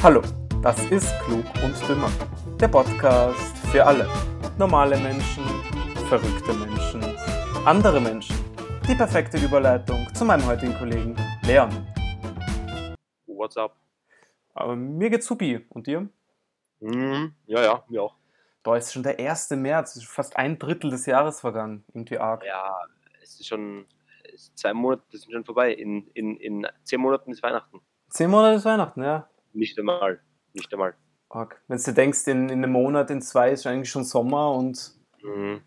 Hallo, das ist Klug und Dümmer. Der Podcast für alle. Normale Menschen, verrückte Menschen, andere Menschen. Die perfekte Überleitung zu meinem heutigen Kollegen Leon. What's up? Aber mir geht's supi. Und dir? Mhm. Ja, ja, mir auch. Boah, ist schon der 1. März. Ist fast ein Drittel des Jahres vergangen. Irgendwie arg. Ja, es ist schon es ist zwei Monate sind schon vorbei. In, in, in zehn Monaten ist Weihnachten. Zehn Monate ist Weihnachten, ja. Nicht einmal. Nicht einmal. Wenn du denkst, in, in einem Monat, in zwei ist eigentlich schon Sommer und. Mhm.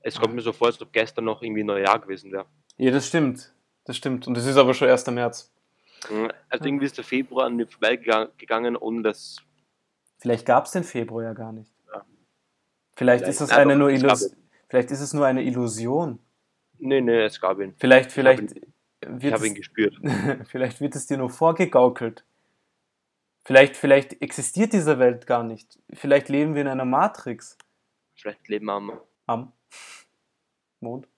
Es kommt mir so vor, als ob gestern noch irgendwie Neujahr gewesen wäre. Ja, das stimmt. Das stimmt. Und es ist aber schon 1. März. Mhm. Also irgendwie ist der Februar an mir vorbeigegangen, ohne dass. Vielleicht gab es den Februar ja gar nicht. Ja. Vielleicht, Vielleicht. ist es eine doch, nur Illus Vielleicht ist es nur eine Illusion. Nee, nee, es gab ihn. Vielleicht, vielleicht, Ich habe ihn es, gespürt. vielleicht wird es dir nur vorgegaukelt. Vielleicht, vielleicht existiert diese Welt gar nicht. Vielleicht leben wir in einer Matrix. Vielleicht leben wir am. Am Mond,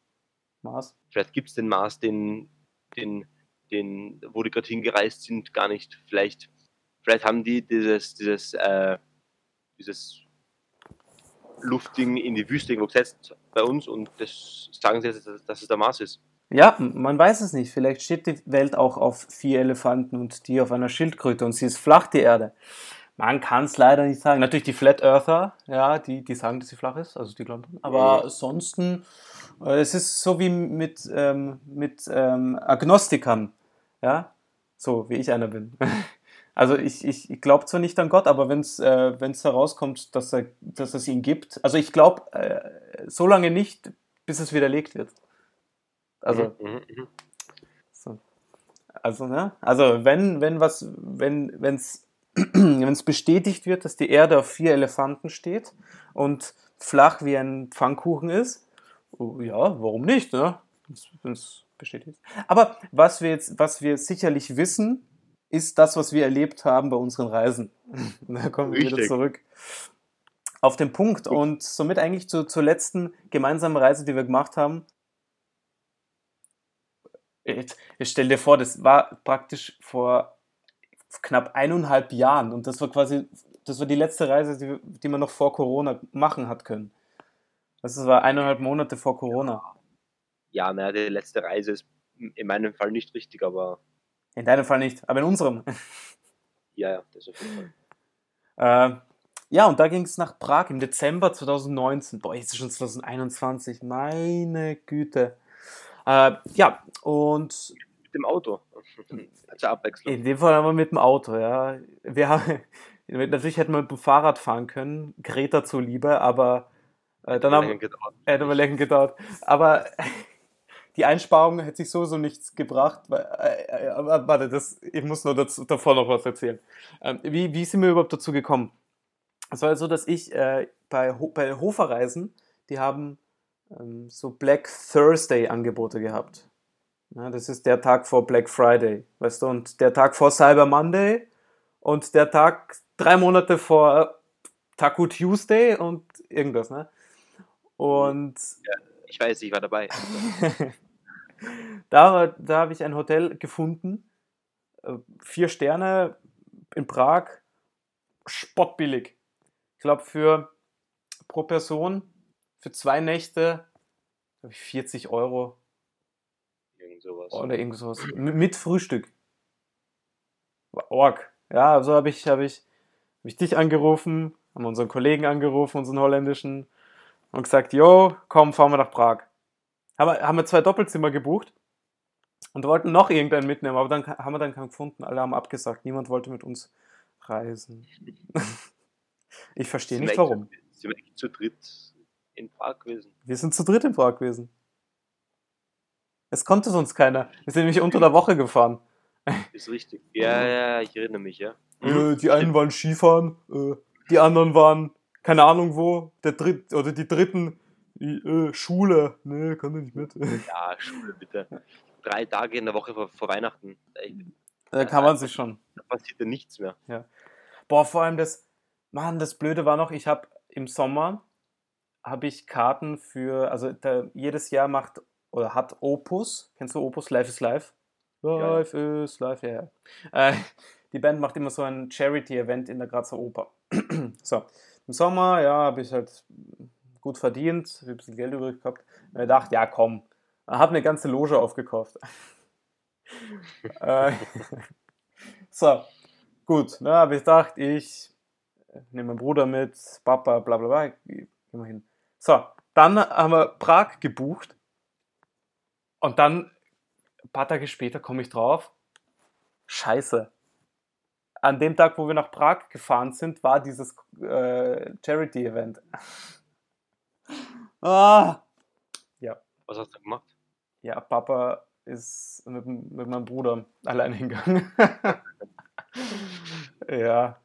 Mars. Vielleicht gibt es den Mars, den, den, den, wo die gerade hingereist sind, gar nicht. Vielleicht, vielleicht haben die dieses, dieses, äh, dieses Luftding in die Wüste irgendwo gesetzt bei uns und das sagen sie jetzt, dass, dass es der Mars ist. Ja, man weiß es nicht. Vielleicht steht die Welt auch auf vier Elefanten und die auf einer Schildkröte und sie ist flach, die Erde. Man kann es leider nicht sagen. Natürlich die Flat Earther, ja, die, die sagen, dass sie flach ist, also die glauben. Aber Mhm. ansonsten, äh, es ist so wie mit, ähm, mit ähm, Agnostikern, ja, so wie ich einer bin. Also ich, ich, ich glaube zwar nicht an Gott, aber wenn es äh, wenn's herauskommt, dass, er, dass es ihn gibt, also ich glaube äh, so lange nicht, bis es widerlegt wird. Also Mhm, mhm, mhm. so. Also, ne? Also, wenn, wenn was, wenn, wenn's, wenn's bestätigt wird, dass die Erde auf vier Elefanten steht und flach wie ein Pfannkuchen ist, oh, ja, warum nicht, ne? Wenn es bestätigt. Aber was wir jetzt, was wir sicherlich wissen, ist das, was wir erlebt haben bei unseren Reisen. da kommen wir wieder zurück auf den Punkt und somit eigentlich zu, zur letzten gemeinsamen Reise, die wir gemacht haben. Jetzt, jetzt stell dir vor, das war praktisch vor knapp eineinhalb Jahren und das war quasi, das war die letzte Reise, die, die man noch vor Corona machen hat können. Das war eineinhalb Monate vor Corona. Ja, naja, die letzte Reise ist in meinem Fall nicht richtig, aber In deinem Fall nicht, aber in unserem. ja, ja, das auf jeden Fall. Äh, ja, und da ging es nach Prag im Dezember 2019. Boah, jetzt ist schon 2021. Meine Güte. Äh, ja, und Mit dem Auto. Zur Abwechslung. in dem Fall haben wir mit dem Auto, ja. Wir haben, natürlich hätten wir mit dem Fahrrad fahren können, Greta zuliebe, aber äh, dann haben, gedauert. hätte aber länger gedauert. Aber die Einsparung hätte sich sowieso nichts gebracht. Weil, äh, äh, warte, das, ich muss nur dazu, davor noch was erzählen. Ähm, wie, wie sind wir überhaupt dazu gekommen? Es war so, dass ich äh, bei, Ho bei Hoferreisen, die haben ähm, so Black Thursday Angebote gehabt. Ja, das ist der Tag vor Black Friday, weißt du, und der Tag vor Cyber Monday und der Tag drei Monate vor Taco Tuesday und irgendwas, ne? Und Ich weiß, ich war dabei. da da habe ich ein Hotel gefunden, äh, vier Sterne in Prag, spottbillig. Ich glaube für pro Person für zwei Nächte glaub ich 40 Euro Irgend sowas. oder irgend sowas mit Frühstück. Org. Ja, also habe ich habe ich habe ich dich angerufen, haben unseren Kollegen angerufen, unseren holländischen und gesagt, yo, komm, fahren wir nach Prag. Haben wir, haben wir zwei Doppelzimmer gebucht und wollten noch irgendeinen mitnehmen, aber dann haben wir dann keinen gefunden. Alle haben abgesagt. Niemand wollte mit uns reisen. ich verstehe nicht warum. wir echt zu dritt in Prag gewesen? Wir sind zu dritt in Prag gewesen. Es konnte sonst keiner. Wir sind nämlich unter der Woche gefahren. Ist richtig. Ja, ja, ich erinnere mich, ja. Äh, die einen waren Skifahren, äh, die anderen waren keine Ahnung wo, der dritt oder die dritten die, äh, Schule. Nee, kann ich nicht mit. Ja, Schule bitte. Drei Tage in der Woche vor, vor Weihnachten. Da kann man sich schon. Da passiert ja nichts mehr. Boah, vor allem das, Mann, das Blöde war noch, ich habe im Sommer habe ich Karten für, also da, jedes Jahr macht oder hat Opus, kennst du Opus Life is Life? Ja. Life is Life, ja. ja. Äh, die Band macht immer so ein Charity-Event in der Grazer Oper. so, im Sommer, ja, habe ich halt gut verdient, habe ein bisschen Geld übrig gehabt. Und ich dachte, ja, komm, habe eine ganze Loge aufgekauft. äh, so, gut, ne, habe ich gedacht, ich nehme meinen Bruder mit, Papa, bla bla bla, immerhin. So, dann haben wir Prag gebucht und dann ein paar Tage später komme ich drauf, scheiße. An dem Tag, wo wir nach Prag gefahren sind, war dieses äh, Charity-Event. ah! Ja. Was hast du gemacht? Ja, Papa ist mit, mit meinem Bruder allein hingegangen. ja.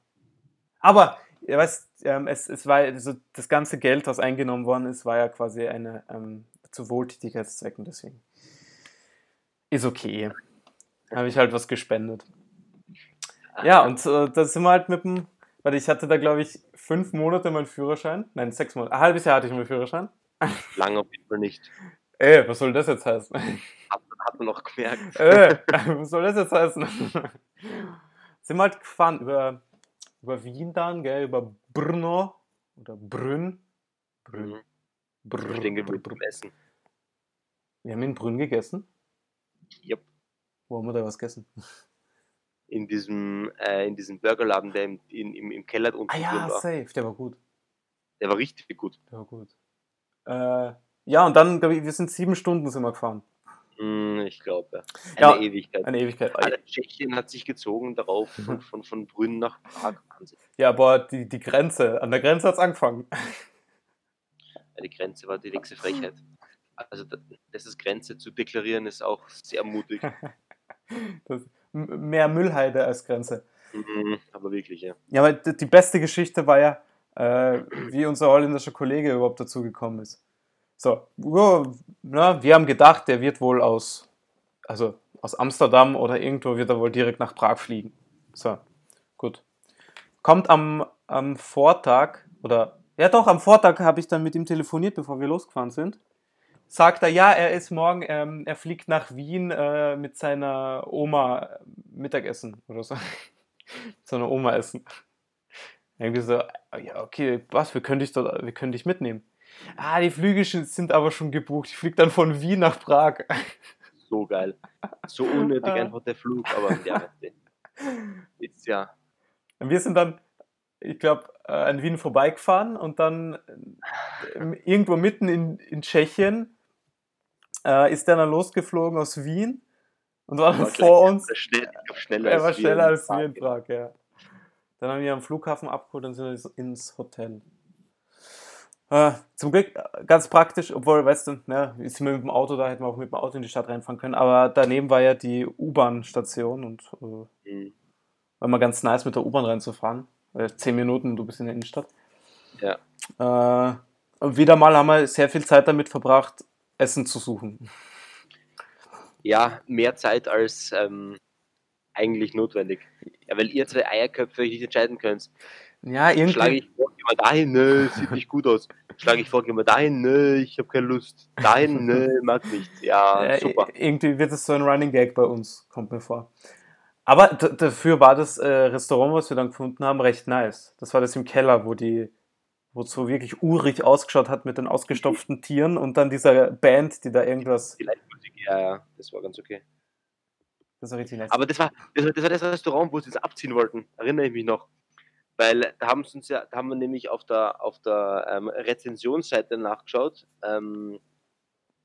Aber, ihr weißt, ähm, es, es war also das ganze Geld, was eingenommen worden ist, war ja quasi eine ähm, zu Wohltätigkeitszwecken, deswegen. Ist okay. Habe ich halt was gespendet. Ja, und äh, da sind wir halt mit dem, weil ich hatte da, glaube ich, fünf Monate meinen Führerschein. Nein, sechs Monate. Ein halbes Jahr hatte ich meinen Führerschein. Lange auf jeden Fall nicht. Ey, was soll das jetzt heißen? Hat, hat man noch gemerkt. Ey, was soll das jetzt heißen? sind wir halt gefahren über, über Wien dann, gell, über Brno oder Brünn. Brünn. Mhm. Brr, Ich denke, wir brr. essen. Wir haben in Brünn gegessen. Yep. Wo haben wir da was gegessen? In diesem, äh, in diesem Burgerladen, der im, in, im, im Keller unten Ah ja, war. safe, der war gut. Der war richtig gut. Der war gut. Äh, ja, und dann, glaube ich, wir sind sieben Stunden sind wir gefahren. Mm, ich glaube, eine Ja. Ewigkeit. Eine Ewigkeit. Alter, Tschechien hat sich gezogen darauf, von, von, von Brünn nach Prag. Wahnsinn. Ja, aber die, die Grenze, an der Grenze hat es angefangen. Ja, Die Grenze war die nächste Frechheit. Also, da- das ist Grenze zu deklarieren, ist auch sehr mutig. Das, mehr Müllheide als Grenze. Mhm, aber wirklich, ja. Ja, aber die, die beste Geschichte war ja, äh, wie unser holländischer Kollege überhaupt dazu gekommen ist. So, ja, na, wir haben gedacht, der wird wohl aus, also aus Amsterdam oder irgendwo wird er wohl direkt nach Prag fliegen. So, gut. Kommt am, am Vortag, oder, ja doch, am Vortag habe ich dann mit ihm telefoniert, bevor wir losgefahren sind. Sagt er, ja, er ist morgen, ähm, er fliegt nach Wien äh, mit seiner Oma äh, Mittagessen oder so. seiner Oma essen. Irgendwie so, ja, okay, was, wir können dich, dort, wir können dich mitnehmen. Ah, die Flüge sind aber schon gebucht. Ich fliege dann von Wien nach Prag. So geil. So unnötig Ah. einfach der Flug, aber ja, ist ja. Und wir sind dann, ich glaube, an Wien vorbeigefahren und dann äh, irgendwo mitten in, in Tschechien äh, ist der dann losgeflogen aus Wien und war dann vor uns. Schnell, schneller Er war schneller als wir in Prag, ja. Dann haben wir am Flughafen abgeholt und sind ins Hotel. Äh, zum Glück äh, ganz praktisch, obwohl, weißt du, ne, sind wir mit dem Auto da, hätten wir auch mit dem Auto in die Stadt reinfahren können, aber daneben war ja die U-Bahn-Station und äh, Mhm. war mal ganz nice mit der U-Bahn reinzufahren. Äh, zehn Minuten, du bist in der Innenstadt. Ja. Äh, und wieder mal haben wir sehr viel Zeit damit verbracht, Essen zu suchen. ja, mehr Zeit als ähm, eigentlich notwendig. Ja, weil ihr zwei Eierköpfe nicht entscheiden könnt. Ja, irgendwie. Schlage ich vor, geh mal dahin, nö, sieht nicht gut aus. Schlage ich vor, geh mal dahin, nö, ich habe keine Lust. Dahin, nö, mag nicht. Ja, Ja, super. Irgendwie wird es so ein Running Gag bei uns, kommt mir vor. Aber dafür war das äh, Restaurant, was wir dann gefunden haben, recht nice. Das war das im Keller, wo die, wo es so wirklich urig ausgeschaut hat mit den ausgestopften Tieren und dann dieser Band, die da irgendwas. Die Live-Musik, ja, ja, das war ganz okay. Das war richtig nice. Aber das war, das war das, war das Restaurant, wo sie es abziehen wollten, erinnere ich mich noch. Weil da haben sie uns ja, da haben wir nämlich auf der, auf der ähm, Rezensionsseite nachgeschaut ähm,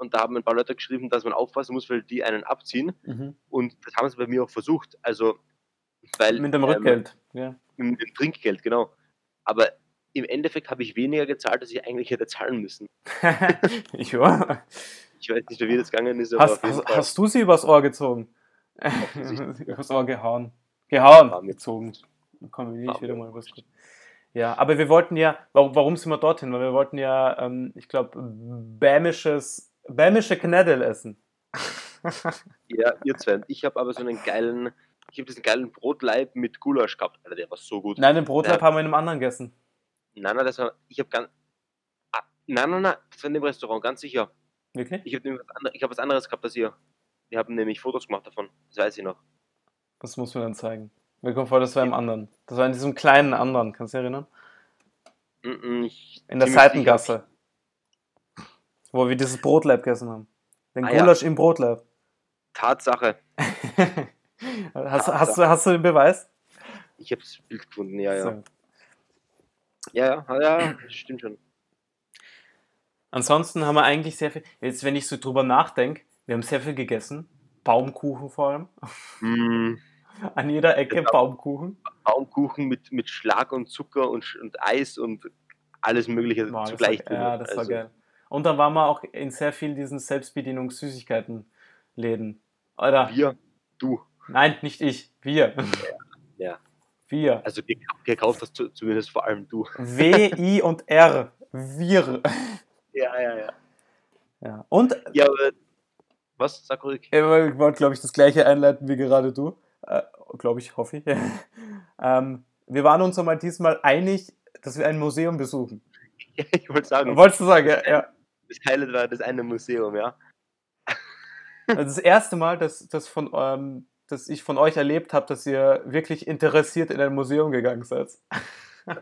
und da haben ein paar Leute geschrieben, dass man aufpassen muss, weil die einen abziehen. mhm. Und das haben sie bei mir auch versucht. Also, weil. Mit dem ähm, Rückgeld. ja. mit dem Trinkgeld, genau. Aber im Endeffekt habe ich weniger gezahlt, als ich eigentlich hätte zahlen müssen. ich war. Ich weiß nicht, wie das gegangen ist, aber Hast, hast, hast du sie übers Ohr gezogen? Ja. übers Ohr gehauen. Gehauen, gezogen. Dann kommen wir nicht wieder mal was. Ja, aber wir wollten ja, warum, warum sind wir dorthin? Weil wir wollten ja, ähm, ich glaube, bämisches, bämische Knädel essen. Ja, ihr zwei. Ich habe aber so einen geilen, ich habe diesen geilen Brotleib mit Gulasch gehabt. Alter, der war so gut. Nein, den Brotleib Ja. haben wir in einem anderen gegessen. Nein, nein, das war, ich habe ganz, ah, nein, nein, nein, das war in dem Restaurant, ganz sicher. Wirklich? Ich habe was, andere, ich hab was anderes gehabt als ihr. Wir haben nämlich Fotos gemacht davon, das weiß ich noch. Das muss man dann zeigen. Mir kommt vor, das war im anderen. Das war in diesem kleinen anderen, kannst du dich erinnern? In der Seitengasse. Wo wir dieses Brotlab gegessen haben. Den Ah, ja. Gulasch im Brotlab. sicher. Tatsache. hast, hast, du, hast du den Beweis? Ich habe das Bild gefunden, ja, ja. So. Ja, ja, ja, stimmt schon. Ansonsten haben wir eigentlich sehr viel. Jetzt, wenn ich so drüber nachdenke, wir haben sehr viel gegessen. Baumkuchen vor allem. Mm, An jeder Ecke Genau. Baumkuchen. Baumkuchen mit, mit Schlag und Zucker und, und Eis und alles Mögliche Boah, zugleich. war, ja, das war Also, geil. Und dann waren wir auch in sehr vielen diesen Selbstbedienungs-Süßigkeiten-Läden. Oder? Wir, du. Nein, nicht ich. Wir. Ja. Wir. Also ge- gekauft hast du, zumindest vor allem du. W, I und R. Wir. Ja, ja, ja. Ja. Und Ja, aber was? Sag ruhig. Ich wollte, glaube ich, das gleiche einleiten wie gerade du. Äh, glaube ich, hoffe ich. ähm, wir waren uns einmal diesmal einig, dass wir ein Museum besuchen. Ja, ich wollte sagen, Wolltest du sagen, ja? ja. das Highlight war das eine Museum, ja. Also das erste Mal, dass, dass, von, ähm, dass ich von euch erlebt habe, dass ihr wirklich interessiert in ein Museum gegangen seid.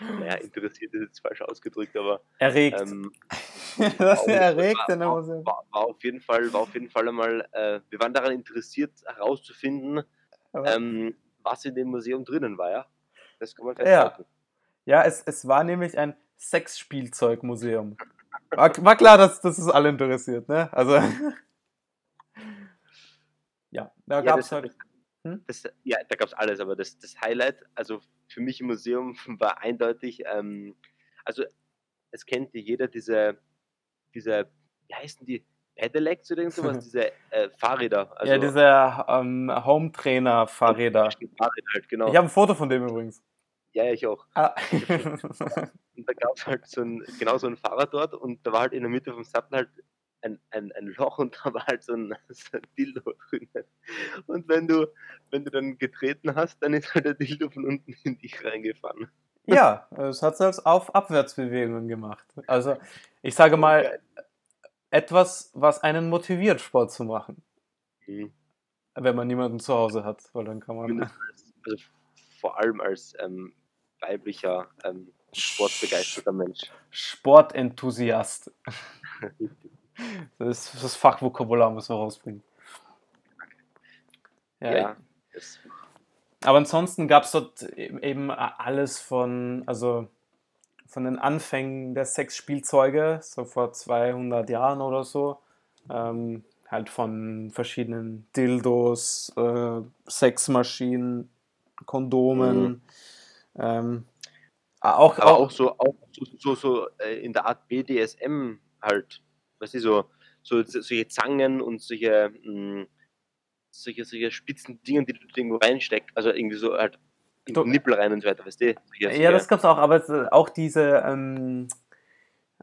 Naja, interessiert ist jetzt falsch ausgedrückt, aber Erregt. ähm, ihr war- erregt war, Museum. war, war auf jeden Fall, war auf jeden Fall einmal, äh, wir waren daran interessiert herauszufinden, ähm, was in dem Museum drinnen war, ja. Das kann man Ja. festhalten. Ja, es, es war nämlich ein Sexspielzeugmuseum. War, war klar, dass, dass es alle interessiert, ne? Also. ja, da Ja, gab es das- halt. Hm? Das, ja, da gab es alles, aber das, das Highlight, also für mich im Museum war eindeutig, ähm, also es kennt ja jeder diese, diese, wie heißen die, Pedelecs oder irgend sowas, diese äh, Fahrräder. Also, ja, diese ähm, Home-Trainer-Fahrräder. Fahrräder halt, genau. Ich habe ein Foto von dem übrigens. Ja, ich auch. Ah. Und da gab es halt so ein, genau so ein Fahrrad dort und da war halt in der Mitte vom Sattel halt ein, ein, ein Loch und da war halt so ein, so ein Dildo drin. Und wenn du, wenn du dann getreten hast, dann ist halt der Dildo von unten in dich reingefahren. Ja, es hat es auf Abwärtsbewegungen gemacht. Also, ich sage mal, etwas, was einen motiviert, Sport zu machen. Mhm. Wenn man niemanden zu Hause hat, weil dann kann man. Also vor allem als ähm, weiblicher, ähm, sportbegeisterter Mensch. Sportenthusiast. Das ist das Fachvokabular, müssen wir rausbringen. Ja, Ja, das, Aber ansonsten gab es dort e- eben alles von, also von den Anfängen der Sexspielzeuge, so vor 200 Jahren oder so. Ähm, halt von verschiedenen Dildos, äh, Sexmaschinen, Kondomen. Mhm. Ähm, auch, aber auch, auch so, auch so, so, so äh, in der Art BDSM halt, was ist so, so solche Zangen und solche, mh, solche, solche spitzen Dinge, die du irgendwo reinsteckst, also irgendwie so halt in den Nippel rein und so weiter, weißt du? Solche, Ja, das gab's auch, aber es- auch diese, ähm,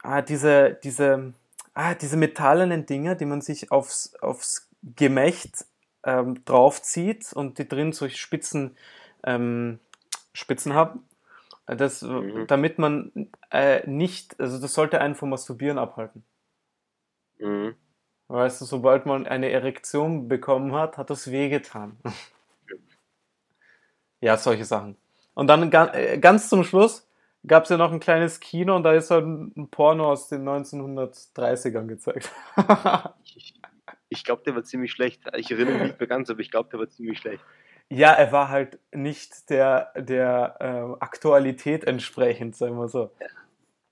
ah, diese, diese, ah, diese metallenen Dinger, die man sich aufs, aufs Gemächt ähm, draufzieht und die drin solche Spitzen, ähm, Spitzen haben. Das, Mhm. damit man äh, nicht, also das sollte einen vom Masturbieren abhalten. Mhm. Weißt du, sobald man eine Erektion bekommen hat, hat das wehgetan. ja, solche Sachen. Und dann äh, ganz zum Schluss gab es ja noch ein kleines Kino und da ist halt ein Porno aus den 1930ern gezeigt. Ich, ich glaube, der war ziemlich schlecht. Ich erinnere mich nicht mehr ganz, aber ich glaube, der war ziemlich schlecht. ja, er war halt nicht der, der äh, Aktualität entsprechend, sagen wir so.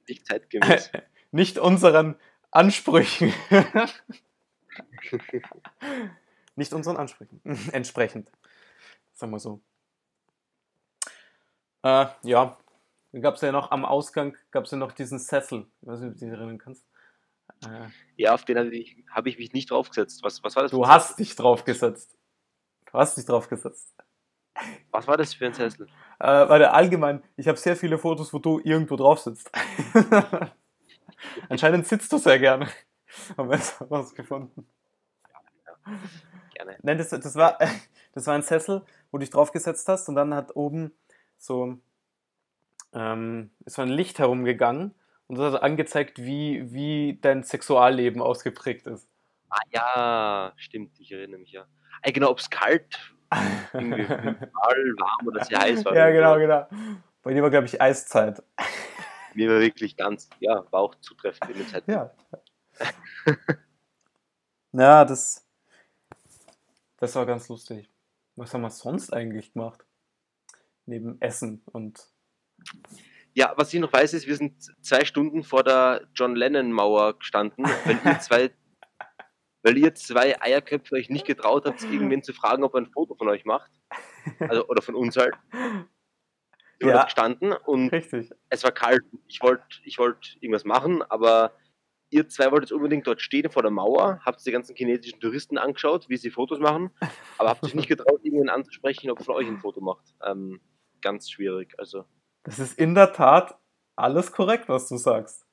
Nicht zeitgemäß. Nicht unseren Ansprüchen. nicht unseren Ansprüchen. Entsprechend. Sagen wir so. Äh, ja. Dann gab es ja noch am Ausgang gab es ja noch diesen Sessel. Ich weiß nicht, ob du dich erinnern kannst. Äh, ja, auf den habe ich, hab ich mich nicht draufgesetzt. Was, was war das? du hast dich draufgesetzt. Du hast dich draufgesetzt. Sessel? Was war das für ein Sessel? Äh, weil allgemein, ich habe sehr viele Fotos, wo du irgendwo drauf sitzt. Anscheinend sitzt du sehr gerne. Haben wir jetzt was gefunden. Gerne. Nein, das, das, war, das war ein Sessel, wo du dich draufgesetzt hast und dann hat oben so, ähm, ist so ein Licht herumgegangen und das hat angezeigt, wie, wie dein Sexualleben ausgeprägt ist. Ah ja, stimmt, ich erinnere mich ja. Ah, genau, ob es kalt warm oder sehr heiß war. ja, genau, genau. Bei dir war, glaube ich, Eiszeit. Mir war wirklich ganz, ja, war auch zutreffend in der Zeit. Ja. ja, das, das war ganz lustig. Was haben wir sonst eigentlich gemacht? Neben Essen und. Ja, was ich noch weiß, ist, wir sind zwei Stunden vor der John Lennon-Mauer gestanden, weil ihr zwei, weil ihr zwei Eierköpfe euch nicht getraut habt, irgendwen zu fragen, ob er ein Foto von euch macht. Also, oder von uns halt. Wir Ja. ja. gestanden und Richtig. es war kalt. Ich wollte ich wollt irgendwas machen, aber ihr zwei wolltet unbedingt dort stehen vor der Mauer, habt die ganzen chinesischen Touristen angeschaut, wie sie Fotos machen, aber habt euch nicht getraut, irgendwen anzusprechen, ob von euch ein Foto macht. Ähm, ganz schwierig. Also, Das ist in der Tat alles korrekt, was du sagst.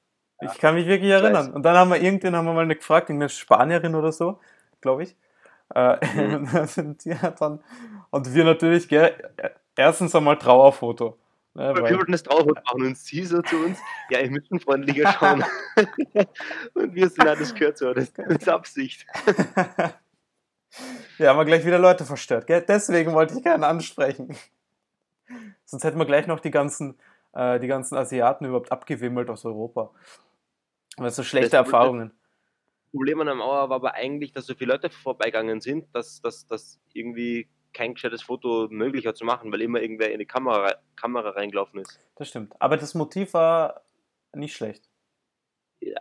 Ich kann mich wirklich erinnern. Und dann haben wir irgendwen haben wir mal gefragt, irgendeine Spanierin oder so, glaube ich. Äh, Mhm. und dann, wir natürlich, gell, erstens einmal Trauerfoto. Ne, wir wollten das drauf machen und sie so zu uns, ja, ihr müsst freundlicher schauen. und wir sind, ja, das gehört so, das ist Absicht. ja, haben wir gleich wieder Leute verstört. Gell? Deswegen wollte ich keinen ansprechen. Sonst hätten wir gleich noch die ganzen, äh, die ganzen Asiaten überhaupt abgewimmelt aus Europa. Weil so schlechte Das Erfahrungen. Problem an der Mauer war aber eigentlich, dass so viele Leute vorbeigegangen sind, dass, dass, dass irgendwie kein gescheites Foto möglich war zu machen, weil immer irgendwer in die Kamera, Kamera reingelaufen ist. Das stimmt. Aber das Motiv war nicht schlecht.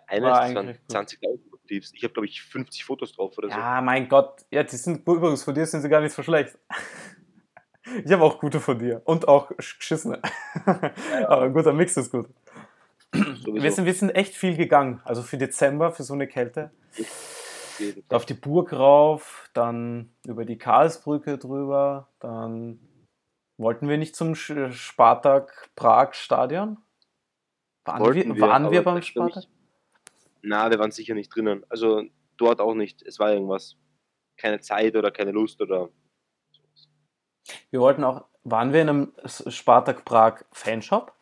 Einer War ist eigentlich gut. 20.000 Motivs. Ich habe, glaube ich, 50 Fotos drauf oder so. Ja, mein Gott. Ja, die sind übrigens von dir sind sie gar nicht so schlecht. Ich habe auch gute von dir. Und auch geschissene. Aber ein guter Mix ist gut. sowieso. Wir sind, wir sind echt viel gegangen. Also für Dezember, für so eine Kälte. Auf jeden Fall. Auf die Burg rauf, dann über die Karlsbrücke drüber, dann wollten wir nicht zum Spartak Prag Stadion? Waren Wollten wir, waren wir beim Spartak? Na, wir waren sicher nicht drinnen. Also dort auch nicht. Es war irgendwas. Keine Zeit oder keine Lust oder sowas. Wir wollten auch, waren wir in einem Spartak Prag Fanshop?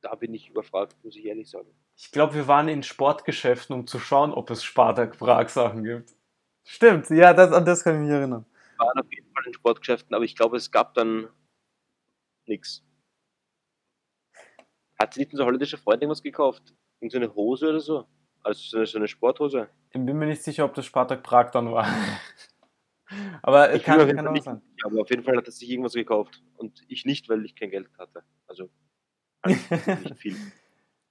Da bin ich überfragt, muss ich ehrlich sagen. Ich glaube, wir waren in Sportgeschäften, um zu schauen, ob es Spartak Prag Sachen gibt. Stimmt, ja, das, an das kann ich mich erinnern. Wir waren auf jeden Fall in Sportgeschäften, aber ich glaube, es gab dann nichts. Hat sie nicht unsere holländische Freundin was gekauft? Irgend so eine Hose oder so? Also so eine, so eine Sporthose? Ich bin mir nicht sicher, ob das Spartak Prag dann war. Aber Ich kann, kann Fall auch nicht- sein. Ja, aber auf jeden Fall hat er sich irgendwas gekauft. Und ich nicht, weil ich kein Geld hatte. Also halt nicht viel.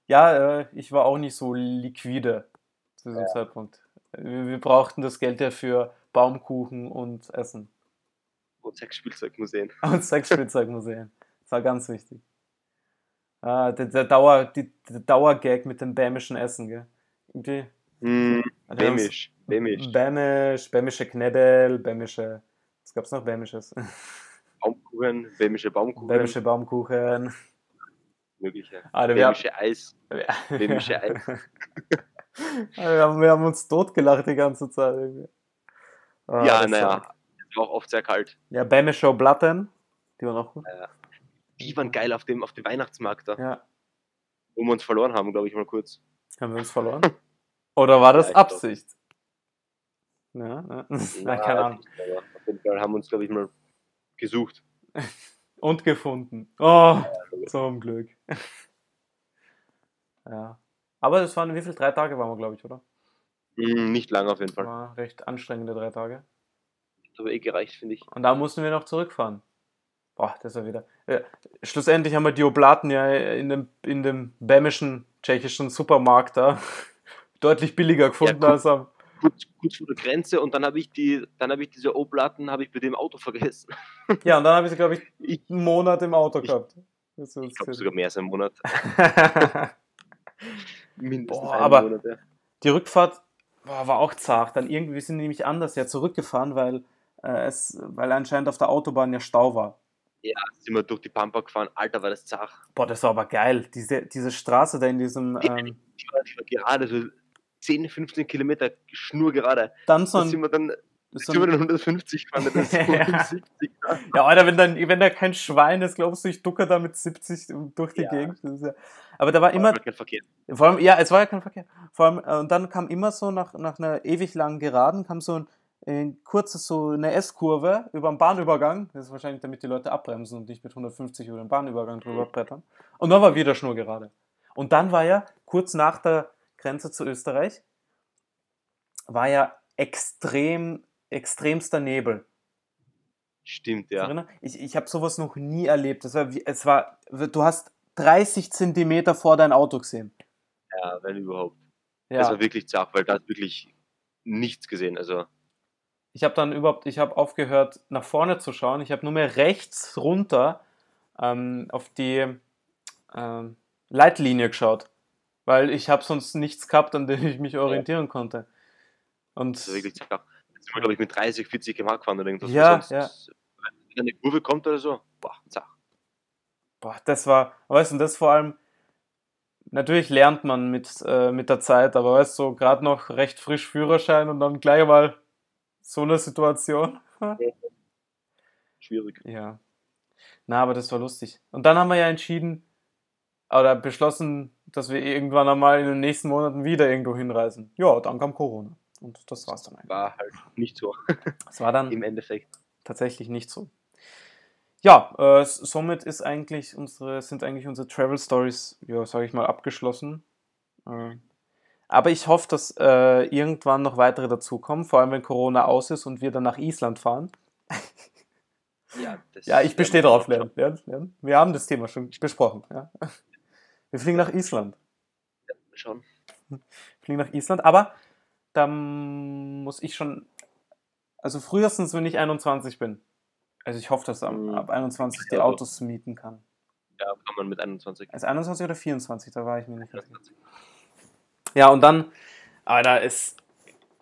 Ja, äh, ich war auch nicht so liquide zu diesem Zeitpunkt. Wir, wir brauchten das Geld ja für Baumkuchen und Essen. Und Sexspielzeugmuseen. Und Sexspielzeugmuseen. Das war ganz wichtig. Ah, der, der, Dauer, die, der Dauergag mit dem bämischen Essen, gell? Irgendwie. Haben's- Bämisch. Bämisch. Bämisch, bämische Knädel, bämische. Was gab's noch? Bämisches. Baumkuchen, bämische Baumkuchen. Bämische Baumkuchen. Mögliche. Alter, wir, haben, Bämische Eis. Bämische Eis. wir, haben, wir haben uns totgelacht die ganze Zeit. Ah, ja, naja. war- Es war auch oft sehr kalt. Ja, bämische Oblaten. Die waren auch gut. Die waren geil auf dem, auf dem Weihnachtsmarkt da, Ja. wo wir uns verloren haben, glaube ich mal kurz. Haben wir uns verloren? Oder war das Ja. Absicht? Ja, ja. Na, keine Ahnung. Auf jeden Fall haben wir uns, glaube ich, mal gesucht. Und gefunden. Oh, zum Glück. Ja. Aber das waren, wie viele? Drei Tage waren wir, glaube ich, oder? Hm, nicht lange auf jeden Fall. War recht anstrengende drei Tage. Hat aber eh gereicht, finde ich. Und da mussten wir noch zurückfahren. Boah, das war wieder. Ja, schlussendlich haben wir die Oblaten ja in dem, in dem bämischen tschechischen Supermarkt da deutlich billiger gefunden gut. als am. Kurz, kurz vor der Grenze und dann habe ich die, dann habe ich diese Oblaten habe ich bei dem Auto vergessen. Ja, und dann habe ich sie, glaube ich, Ich, einen Monat im Auto Ich- gehabt. Das ich glaube sogar mehr als einen Monat. Mindestens Boah, aber- Monat, ja. Die Rückfahrt war, war auch zart. Dann irgendwie wir sind nämlich anders ja zurückgefahren, weil, äh, es, weil anscheinend auf der Autobahn ja Stau war. ja, sind wir durch die Pampa gefahren. Alter, war das zach. Boah, das war aber geil. Diese, diese Straße da in diesem. Ähm, Die war, die war gerade so 10, 15 Kilometer schnurgerade. dann so ein sind wir dann Das so über ein, den 150 gefahren, das ist Ja. 170. ja, Alter, wenn, dann, wenn da kein Schwein ist, glaubst du, ich ducke da mit 70 durch die Ja. Gegend? Das ja, aber da war immer, Kein Verkehr. Vor allem, ja, es war ja kein Verkehr. Vor allem, äh, und dann kam immer so nach, nach einer ewig langen Geraden, kam so ein, ein kurzes, so eine S-Kurve über einen Bahnübergang. Das ist wahrscheinlich, damit die Leute abbremsen und nicht mit 150 über den Bahnübergang drüber brettern. Und dann war wieder Schnurgerade. Und dann war ja, kurz nach der Grenze zu Österreich, war ja extrem, extremster Nebel. Stimmt, ja. Ich, ich habe sowas noch nie erlebt. Das war, es war, du hast 30 Zentimeter vor dein Auto gesehen. Ja, wenn überhaupt. Ja. Das war wirklich zart, weil da hat wirklich nichts gesehen. Also, Ich habe dann überhaupt, ich habe aufgehört, nach vorne zu schauen. Ich habe nur mehr rechts runter ähm, auf die ähm, Leitlinie geschaut, weil ich habe sonst nichts gehabt, an dem ich mich orientieren konnte. Und das war wirklich zart. Jetzt sind wir, glaube ich, mit 30, 40 km gefahren oder irgendwas. Ja, sonst, Wenn eine Kurve kommt oder so, boah, zart. boah, das war, weißt du, das vor allem, natürlich lernt man mit, äh, mit der Zeit, aber weißt du, so gerade noch recht frisch Führerschein und dann gleich mal so eine Situation. Schwierig. Ja. Na, aber das war lustig. Und dann haben wir ja entschieden oder beschlossen, dass wir irgendwann einmal in den nächsten Monaten wieder irgendwo hinreisen. Ja, dann kam Corona. Und das war's dann eigentlich. War halt nicht so Das war dann im Endeffekt. tatsächlich nicht so. Ja, äh, somit ist eigentlich unsere, sind eigentlich unsere Travel Stories, ja, sage ich mal, abgeschlossen. Äh, aber ich hoffe, dass äh, irgendwann noch weitere dazukommen, vor allem wenn Corona aus ist und wir dann nach Island fahren. Ja, Ja, ich bestehe drauf, lernen, lernen, lernen. Wir haben das Thema schon besprochen. Ja. Wir fliegen nach Island. Schon. Fliegen nach Island, aber da muss ich schon, also frühestens, wenn ich 21 bin. Also ich hoffe, dass am, Mhm. ab 21 die Ja. Autos mieten kann. Ja, kann man mit 21. Also 21 oder 24, da war ich mir nicht sicher. Ja, und dann, aber da ist,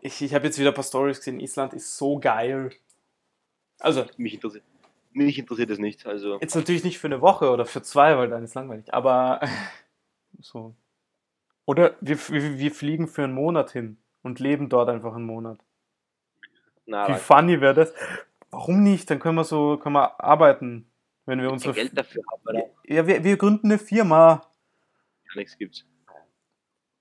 ich, ich habe jetzt wieder ein paar Stories gesehen, Island ist so geil. Also, Mich interessiert, mich interessiert es nicht. Also, Jetzt natürlich nicht für eine Woche oder für zwei, weil dann ist langweilig. Aber so. Oder wir, wir, wir fliegen für einen Monat hin und leben dort einfach einen Monat. na, Wie funny wäre das? Warum nicht? Dann können wir so können wir arbeiten, wenn wir unsere. Geld dafür haben, weil Ja, wir, wir gründen eine Firma. gar nichts gibt.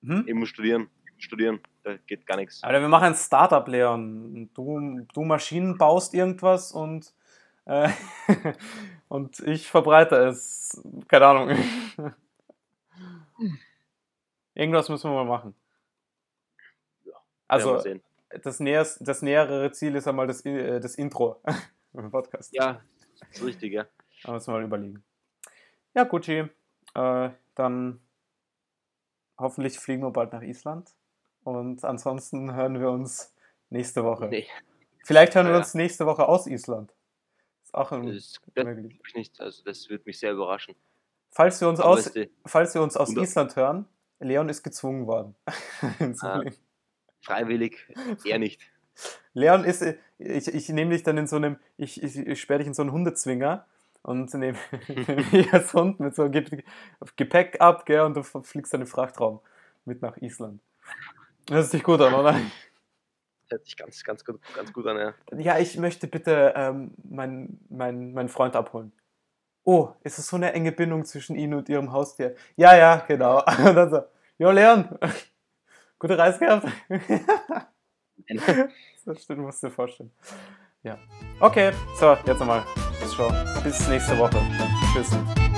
Hm? Ich muss studieren. Ich muss studieren. Da geht gar nichts. Alter, wir machen ein Startup, Leon. Du, du Maschinen baust irgendwas und, äh, und ich verbreite es. Keine Ahnung. Irgendwas müssen wir mal machen. Ja, Also, wir das, näherst, das nähere Ziel ist einmal das, äh, das Intro im Podcast. Ja, das ist richtig, ja. Da müssen wir mal überlegen. Ja, Gucci. Äh, dann hoffentlich fliegen wir bald nach Island. Und ansonsten hören wir uns nächste Woche. Nee, Vielleicht hören wir Ja. uns nächste Woche aus Island. Ist auch ein, das, das möglich. ich nicht. Also, das wird mich sehr überraschen. Falls wir uns Aber aus, falls wir uns aus Wunder- Island hören, Leon ist gezwungen worden. hinzufliegen. freiwillig eher nicht. Leon ist, ich, ich nehme dich dann in so einem, ich, ich, ich sperre dich in so einen Hundezwinger und nehme nehm mich als Hund mit so Ge- Gepäck ab, gell, und du fliegst dann im Frachtraum mit nach Island. Das hört sich gut an, oder? Hört sich ganz, ganz gut, ganz gut an, ja. Ja, ich möchte bitte ähm, meinen mein, mein Freund abholen. Oh, ist es so eine enge Bindung zwischen Ihnen und Ihrem Haustier? Ja, ja, genau. Und dann so, jo, Leon, gute Reise gehabt. das stimmt, musst du dir vorstellen. Ja. Okay, so, jetzt nochmal. Bis nächste Woche. Tschüss.